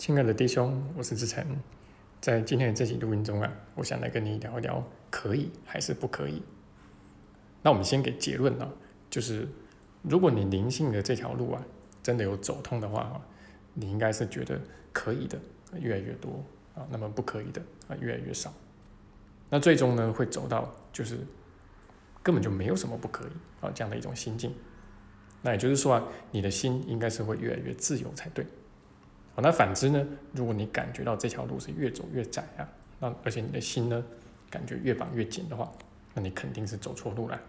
亲爱的弟兄，我是志成，在今天的这期录音中啊，我想来跟你聊一聊，可以还是不可以？那我们先给结论啊，就是如果你灵性的这条路啊，真的有走通的话啊，你应该是觉得可以的越来越多啊，那么不可以的啊越来越少，那最终呢会走到就是根本就没有什么不可以啊这样的一种心境，那也就是说啊，你的心应该是会越来越自由才对。那反之呢？如果你感觉到这条路是越走越窄啊，那而且你的心呢，感觉越绑越紧的话，那你肯定是走错路了。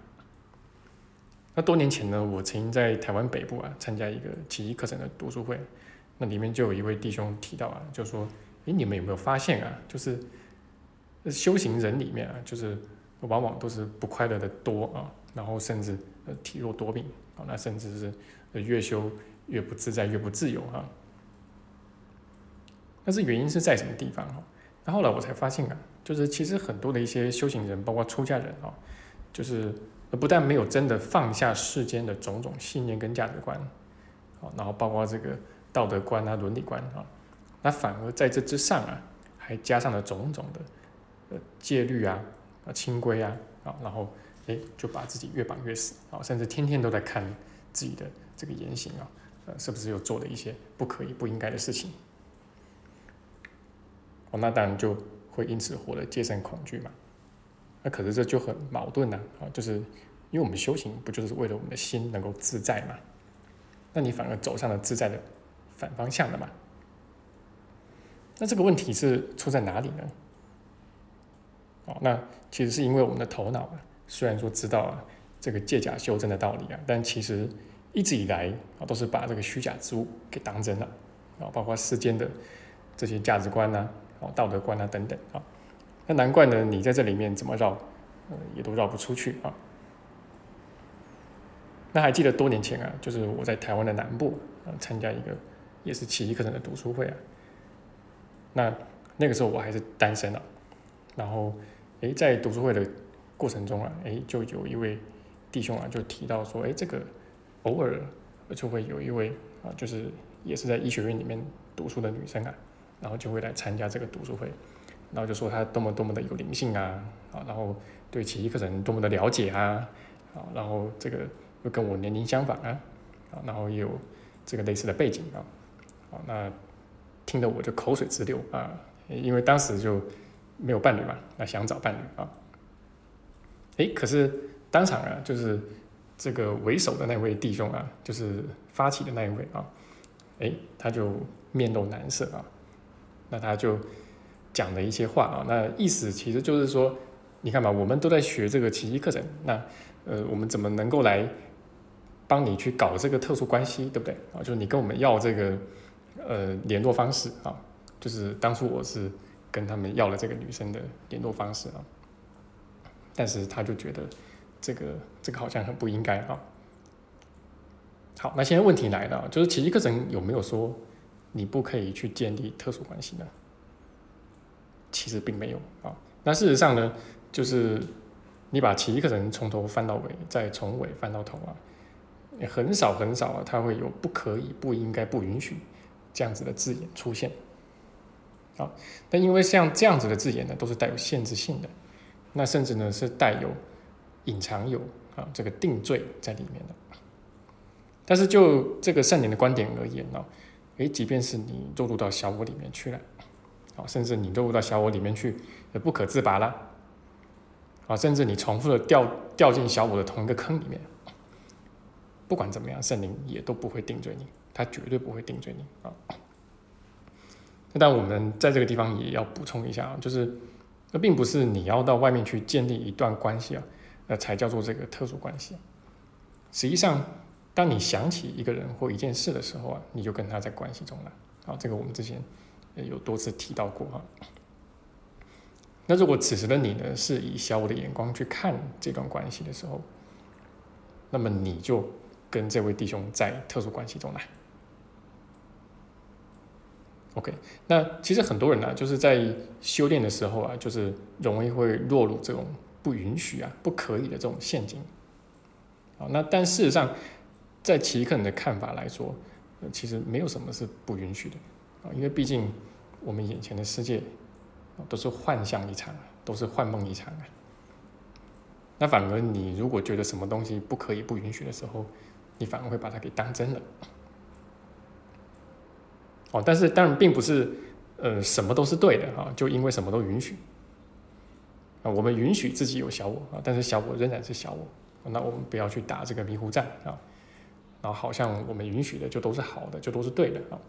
那多年前呢，我曾经在台湾北部啊参加一个奇迹课程的读书会，那里面就有一位弟兄提到啊，就说：“诶，你们有没有发现啊？就是修行人里面啊，就是往往都是不快乐的多啊，然后甚至呃体弱多病啊，那甚至是越修越不自在，越不自由啊。”但是原因是在什么地方哈？那后来我才发现啊，就是其实很多的一些修行人，包括出家人啊，就是不但没有真的放下世间的种种信念跟价值观，啊，然后包括这个道德观啊、伦理观啊，那反而在这之上啊，还加上了种种的呃戒律啊、啊清规啊，啊，然后哎就把自己越绑越死啊，甚至天天都在看自己的这个言行啊，呃，是不是又做了一些不可以、不应该的事情？哦，那当然就会因此活得戒慎恐惧嘛。那可是这就很矛盾呐，啊，就是因为我们修行不就是为了我们的心能够自在嘛？那你反而走上了自在的反方向了嘛？那这个问题是出在哪里呢？哦，那其实是因为我们的头脑啊，虽然说知道啊这个借假修真的道理啊，但其实一直以来啊都是把这个虚假之物给当真了啊，包括世间的这些价值观呐。哦，道德观啊，等等啊，那难怪呢，你在这里面怎么绕，呃，也都绕不出去啊。那还记得多年前啊，就是我在台湾的南部啊，参加一个也是奇迹课程的读书会啊。那那个时候我还是单身啊，然后诶，在读书会的过程中啊，诶，就有一位弟兄啊，就提到说，诶，这个偶尔就会有一位啊，就是也是在医学院里面读书的女生啊。然后就会来参加这个读书会，然后就说他多么多么的有灵性啊，啊，然后对奇迹课程多么的了解啊，啊，然后这个又跟我年龄相仿啊，啊，然后也有这个类似的背景啊，啊，那听得我就口水直流啊，因为当时就没有伴侣嘛，那想找伴侣啊，诶，可是当场啊，就是这个为首的那位弟兄啊，就是发起的那一位啊，诶，他就面露难色啊。那他就讲了一些话啊，那意思其实就是说，你看吧，我们都在学这个奇迹课程，那呃，我们怎么能够来帮你去搞这个特殊关系，对不对啊？就是你跟我们要这个呃联络方式啊，就是当初我是跟他们要了这个女生的联络方式啊，但是他就觉得这个这个好像很不应该啊。好，那现在问题来了，就是奇迹课程有没有说？你不可以去建立特殊关系呢？其实并没有啊。那事实上呢，就是你把奇迹课程从头翻到尾，再从尾翻到头啊，很少很少啊，它会有不可以、不应该、不允许这样子的字眼出现。啊，但因为像这样子的字眼呢，都是带有限制性的，那甚至呢是带有隐藏有啊这个定罪在里面的。但是就这个圣灵的观点而言呢。诶，即便是你落入到小我里面去了，啊，甚至你落入到小我里面去，也不可自拔了，啊，甚至你重复的掉掉进小我的同一个坑里面，不管怎么样，圣灵也都不会定罪你，他绝对不会定罪你啊。但我们在这个地方也要补充一下啊，就是那并不是你要到外面去建立一段关系啊，那才叫做这个特殊关系，实际上。当你想起一个人或一件事的时候啊，你就跟他在关系中了。好，这个我们之前有多次提到过哈。那如果此时的你呢，是以小我的眼光去看这段关系的时候，那么你就跟这位弟兄在特殊关系中了。OK，那其实很多人呢，就是在修炼的时候啊，就是容易会落入这种不允许啊、不可以的这种陷阱。好，那但事实上。在奇克人的看法来说，其实没有什么是不允许的，啊，因为毕竟我们眼前的世界都是幻象一场，都是幻梦一场啊。那反而你如果觉得什么东西不可以、不允许的时候，你反而会把它给当真了。哦，但是当然并不是呃什么都是对的哈，就因为什么都允许啊，我们允许自己有小我啊，但是小我仍然是小我，那我们不要去打这个迷糊战啊。然后好像我们允许的就都是好的，就都是对的啊。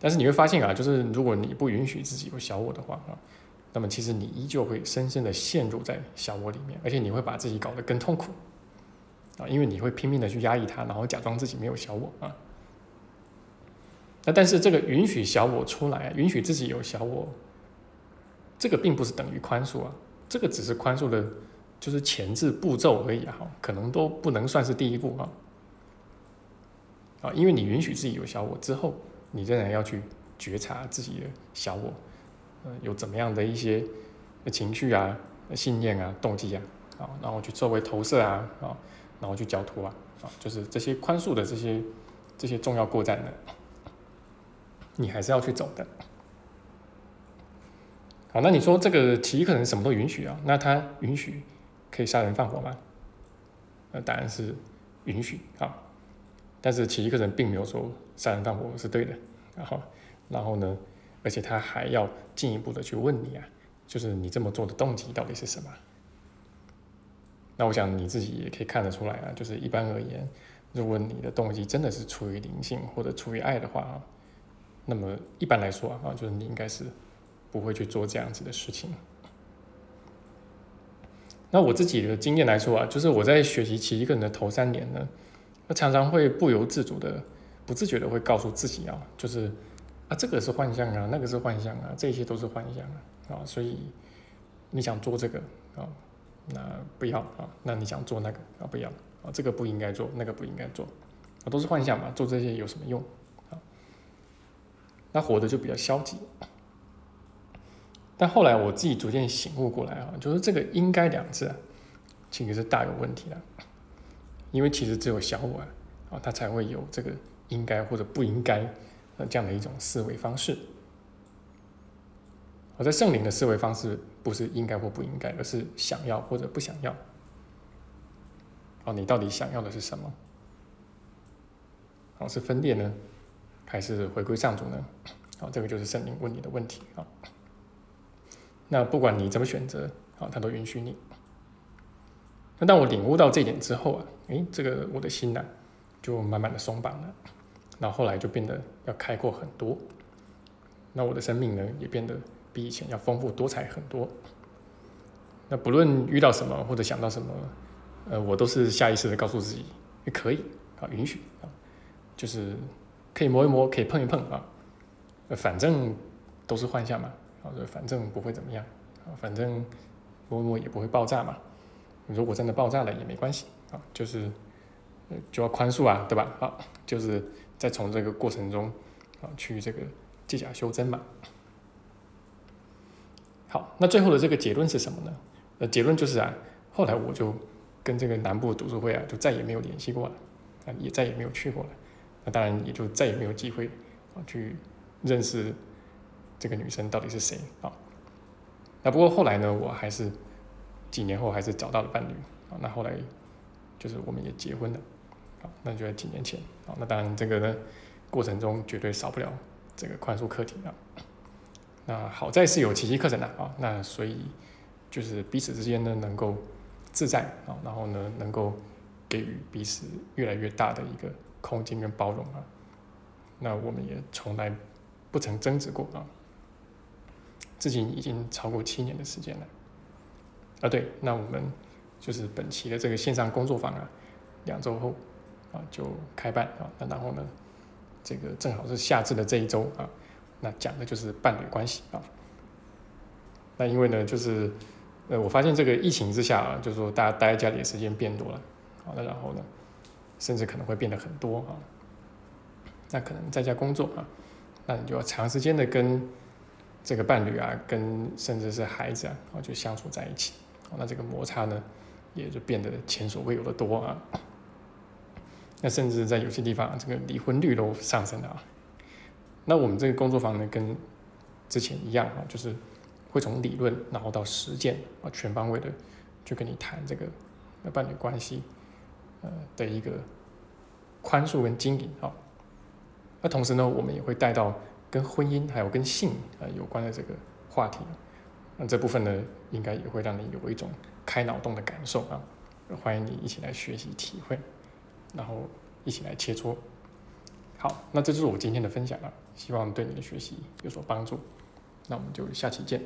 但是你会发现啊，就是如果你不允许自己有小我的话啊，那么其实你依旧会深深的陷入在小我里面，而且你会把自己搞得更痛苦啊，因为你会拼命的去压抑它，然后假装自己没有小我啊。那但是这个允许小我出来，允许自己有小我，这个并不是等于宽恕啊，这个只是宽恕的。就是前置步骤而已哈，可能都不能算是第一步哈。啊，因为你允许自己有小我之后，你仍然要去觉察自己的小我，呃，有怎么样的一些情绪啊、信念啊、动机啊，啊，然后去作为投射啊，啊，然后去交托啊，啊，就是这些宽恕的这些这些重要过站的，你还是要去走的。好，那你说这个奇异可能什么都允许啊？那他允许？可以杀人放火吗？那答案是允许啊，但是奇异课程并没有说杀人放火是对的，然后，然后呢，而且他还要进一步的去问你啊，就是你这么做的动机到底是什么？那我想你自己也可以看得出来啊，就是一般而言，如果你的动机真的是出于灵性或者出于爱的话啊，那么一般来说啊，就是你应该是不会去做这样子的事情。那我自己的经验来说啊，就是我在学习奇一个人的头三年呢，那常常会不由自主的、不自觉的会告诉自己啊，就是啊，这个是幻象啊，那个是幻象啊，这些都是幻象啊，啊，所以你想做这个啊，那不要啊，那你想做那个啊，不要啊，这个不应该做，那个不应该做，啊，都是幻象嘛，做这些有什么用啊？那活的就比较消极。但后来我自己逐渐醒悟过来啊，就是这个“应该”两字啊，其实是大有问题的。因为其实只有小我啊，他才会有这个“应该”或者“不应该”呃这样的一种思维方式。而在圣灵的思维方式不是应该或不应该，而是想要或者不想要。哦，你到底想要的是什么？哦，是分裂呢，还是回归上主呢？好，这个就是圣灵问你的问题啊。那不管你怎么选择，啊，他都允许你。那当我领悟到这一点之后啊，诶，这个我的心呢，就慢慢的松绑了。那后来就变得要开阔很多。那我的生命呢，也变得比以前要丰富多彩很多。那不论遇到什么或者想到什么，呃，我都是下意识的告诉自己，也可以啊，允许啊，就是可以摸一摸，可以碰一碰啊，反正都是幻象嘛。啊，反正不会怎么样，啊，反正摸摸也不会爆炸嘛。如果真的爆炸了也没关系，啊，就是就要宽恕啊，对吧？啊，就是在从这个过程中啊去这个借假修真嘛。好，那最后的这个结论是什么呢？呃，结论就是啊，后来我就跟这个南部读书会啊就再也没有联系过了，啊，也再也没有去过了。那当然也就再也没有机会啊去认识。这个女生到底是谁啊？那不过后来呢，我还是几年后还是找到了伴侣啊。那后来就是我们也结婚了啊。那就在几年前啊。那当然这个呢过程中绝对少不了这个宽恕课题啊。那好在是有奇迹课程的啊。那所以就是彼此之间呢能够自在啊，然后呢能够给予彼此越来越大的一个空间跟包容啊。那我们也从来不曾争执过啊。自己已经超过七年的时间了，啊，对，那我们就是本期的这个线上工作坊啊，两周后啊就开办啊，那然后呢，这个正好是夏至的这一周啊，那讲的就是伴侣关系啊。那因为呢，就是呃，我发现这个疫情之下啊，就是说大家待在家里的时间变多了，好，那然后呢，甚至可能会变得很多啊。那可能在家工作啊，那你就要长时间的跟。这个伴侣啊，跟甚至是孩子啊，就相处在一起，那这个摩擦呢，也就变得前所未有的多啊。那甚至在有些地方，这个离婚率都上升了啊。那我们这个工作坊呢，跟之前一样啊，就是会从理论然后到实践啊，全方位的去跟你谈这个伴侣关系呃的一个宽恕跟经营啊。那同时呢，我们也会带到跟婚姻还有跟性啊有关的这个话题。那这部分呢，应该也会让你有一种开脑洞的感受啊。欢迎你一起来学习体会，然后一起来切磋。好，那这就是我今天的分享了，希望对你的学习有所帮助。那我们就下期见。